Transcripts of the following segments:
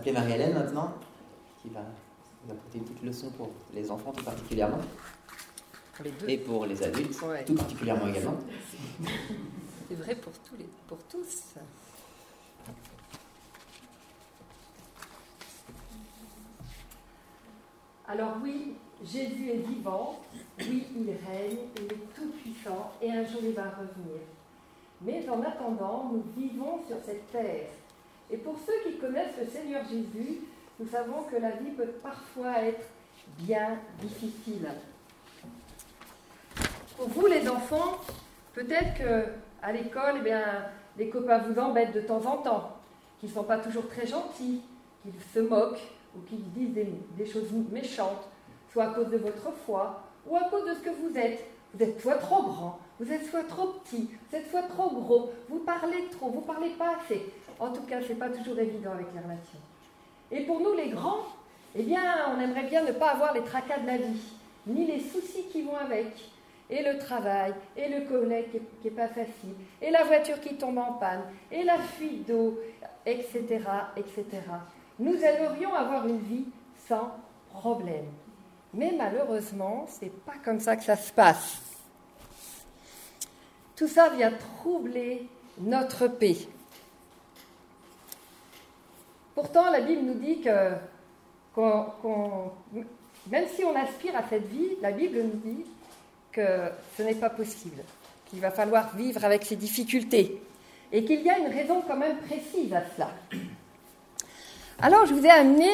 appeler Marie-Hélène maintenant, qui va nous apporter une petite leçon pour les enfants tout particulièrement. Pour les deux. Et pour les adultes, Ouais. tout particulièrement également. C'est vrai pour, tous les, pour tous. Alors oui, Jésus est vivant, oui, il règne, il est tout puissant et un jour il va revenir. Mais en attendant, nous vivons sur cette terre. Et pour ceux qui connaissent le Seigneur Jésus, nous savons que la vie peut parfois être bien difficile. Pour vous les enfants, peut-être que à l'école, eh bien, les copains vous embêtent de temps en temps, qu'ils ne sont pas toujours très gentils, qu'ils se moquent ou qu'ils disent des, des choses méchantes, soit à cause de votre foi ou à cause de ce que vous êtes. Vous êtes soit trop grand, vous êtes soit trop petit, vous êtes soit trop gros, vous parlez trop, vous parlez pas assez. En tout cas, ce n'est pas toujours évident avec les relations. Et pour nous, les grands, eh bien, on aimerait bien ne pas avoir les tracas de la vie, ni les soucis qui vont avec, et le travail, et le collègue qui n'est pas facile, et la voiture qui tombe en panne, et la fuite d'eau, etc., etc. Nous aimerions avoir une vie sans problème. Mais malheureusement, ce n'est pas comme ça que ça se passe. Tout ça vient troubler notre paix. Pourtant, la Bible nous dit que même si on aspire à cette vie, la Bible nous dit que ce n'est pas possible, qu'il va falloir vivre avec ces difficultés et qu'il y a une raison quand même précise à cela. Alors, je vous ai amené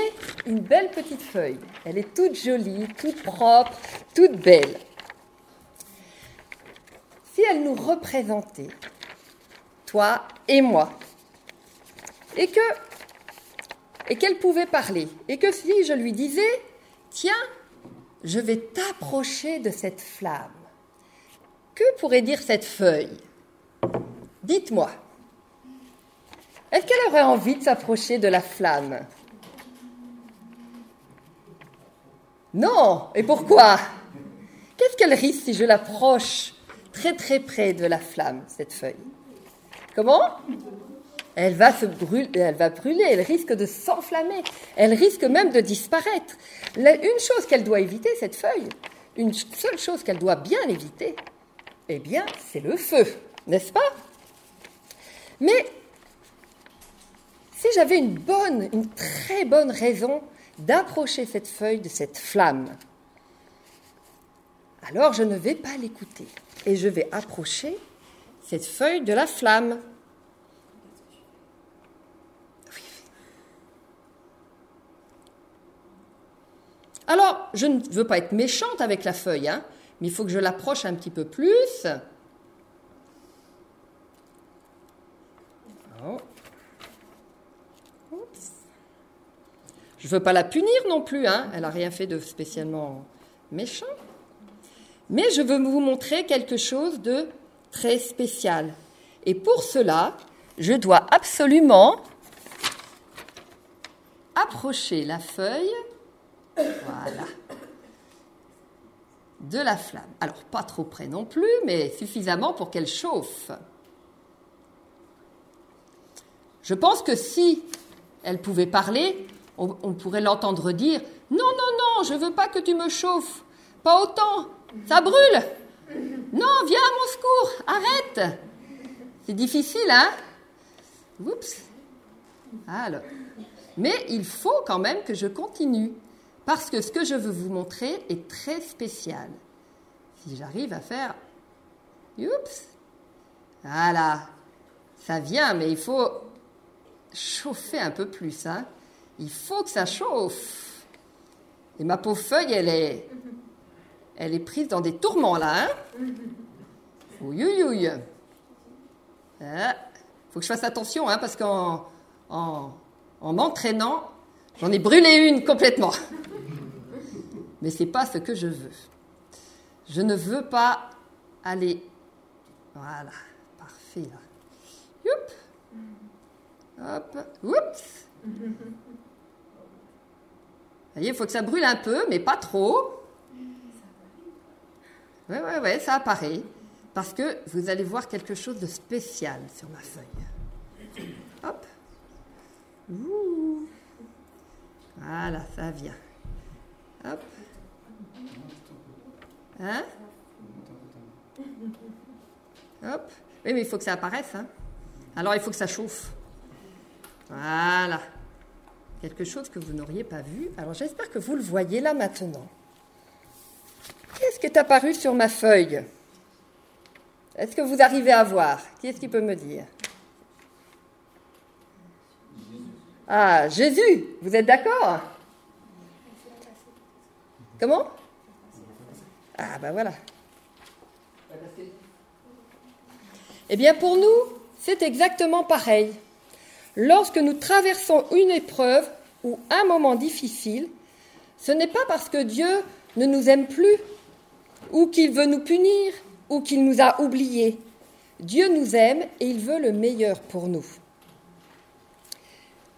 une belle petite feuille. Elle est toute jolie, toute propre, toute belle. Si elle nous représentait, toi et moi, et que et qu'elle pouvait parler, et que si je lui disais, tiens, je vais t'approcher de cette flamme, que pourrait dire cette feuille? Dites-moi. Est-ce qu'elle aurait envie de s'approcher de la flamme? Non. Et pourquoi? Qu'est-ce qu'elle risque si je l'approche très très près de la flamme, cette feuille? Comment? Elle va se brûler, elle risque de s'enflammer, elle risque même de disparaître. Une chose qu'elle doit éviter, cette feuille, une seule chose qu'elle doit bien éviter, eh bien, c'est le feu, n'est-ce pas? Mais si j'avais une bonne, une très bonne raison d'approcher cette feuille de cette flamme, alors je ne vais pas l'écouter et je vais approcher cette feuille de la flamme. Alors, je ne veux pas être méchante avec la feuille, hein, mais il faut que je l'approche un petit peu plus. Oh. Je ne veux pas la punir non plus, hein. elle n'a rien fait de spécialement méchant. Mais je veux vous montrer quelque chose de très spécial. Et pour cela, je dois absolument approcher la feuille voilà. De la flamme. Alors, pas trop près non plus, mais suffisamment pour qu'elle chauffe. Je pense que si elle pouvait parler, on, pourrait l'entendre dire Non, non, non, je veux pas que tu me chauffes. Pas autant. Ça brûle. Non, viens à mon secours. Arrête. C'est difficile, hein? Oups. Alors. Mais il faut quand même que je continue. Parce que ce que je veux vous montrer est très spécial. Si j'arrive à faire... Oups Voilà. Ça vient, mais il faut chauffer un peu plus. Hein. Il faut que ça chauffe. Et ma pauvre feuille, elle est, elle est prise dans des tourments, là. Hein ouille, ouille, ouille. Ah, faut que je fasse attention, hein, parce qu'en en, en m'entraînant, j'en ai brûlé une complètement mais ce n'est pas ce que je veux. Je ne veux pas aller. Voilà, parfait là. Hop, oups. Vous voyez, il faut que ça brûle un peu, mais pas trop. Oui, oui, oui, ça apparaît. Parce que vous allez voir quelque chose de spécial sur ma feuille. Hop. Voilà, ça vient. Hop. Hein? Hop. Oui, mais il faut que ça apparaisse. Hein. Alors, il faut que ça chauffe. Voilà. Quelque chose que vous n'auriez pas vu. Alors, j'espère que vous le voyez là maintenant. Qu'est-ce qui est apparu sur ma feuille? Est-ce que vous arrivez à voir? Qui est-ce qui peut me dire? Ah, Jésus, vous êtes d'accord? Comment? Ah, ben voilà. Eh bien, pour nous, c'est exactement pareil. Lorsque nous traversons une épreuve ou un moment difficile, ce n'est pas parce que Dieu ne nous aime plus, ou qu'il veut nous punir, ou qu'il nous a oubliés. Dieu nous aime et il veut le meilleur pour nous.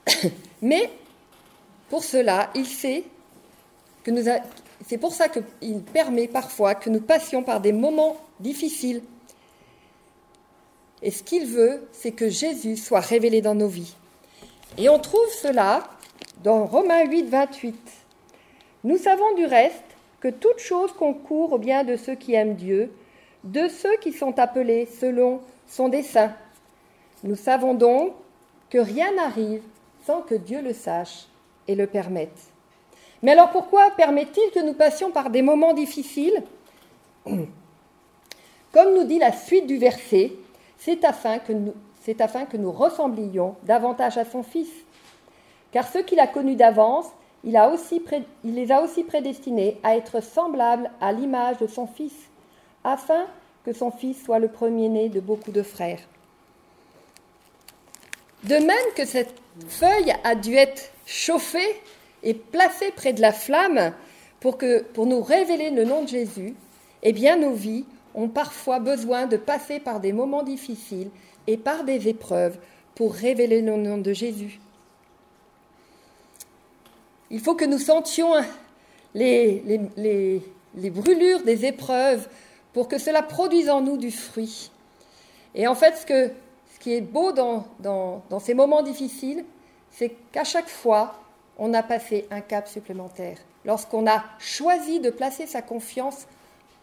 Mais pour cela, il sait que nous c'est pour ça qu'il permet parfois que nous passions par des moments difficiles. Et ce qu'il veut, c'est que Jésus soit révélé dans nos vies. Et on trouve cela dans Romains 8, 28. Nous savons du reste que toute chose concourt au bien de ceux qui aiment Dieu, de ceux qui sont appelés selon son dessein. Nous savons donc que rien n'arrive sans que Dieu le sache et le permette. Mais alors pourquoi permet-il que nous passions par des moments difficiles Comme nous dit la suite du verset, c'est afin que nous, ressemblions davantage à son Fils. Car ceux qu'il a connus d'avance, il les a aussi prédestinés à être semblables à l'image de son Fils, afin que son Fils soit le premier-né de beaucoup de frères. De même que cette feuille a dû être chauffée et placée près de la flamme pour, que, pour nous révéler le nom de Jésus, eh bien nos vies ont parfois besoin de passer par des moments difficiles et par des épreuves pour révéler le nom de Jésus. Il faut que nous sentions les, les, les, brûlures des épreuves pour que cela produise en nous du fruit. Et en fait, ce, que, ce qui est beau dans, dans, dans ces moments difficiles, c'est qu'à chaque fois, on a passé un cap supplémentaire. Lorsqu'on a choisi de placer sa confiance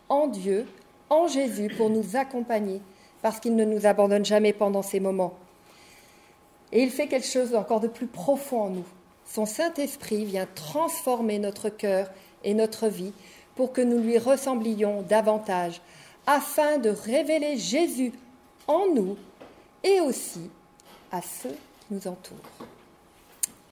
en Dieu, en Jésus, pour nous accompagner, parce qu'il ne nous abandonne jamais pendant ces moments. Et il fait quelque chose encore de plus profond en nous. Son Saint-Esprit vient transformer notre cœur et notre vie pour que nous lui ressemblions davantage, afin de révéler Jésus en nous et aussi à ceux qui nous entourent.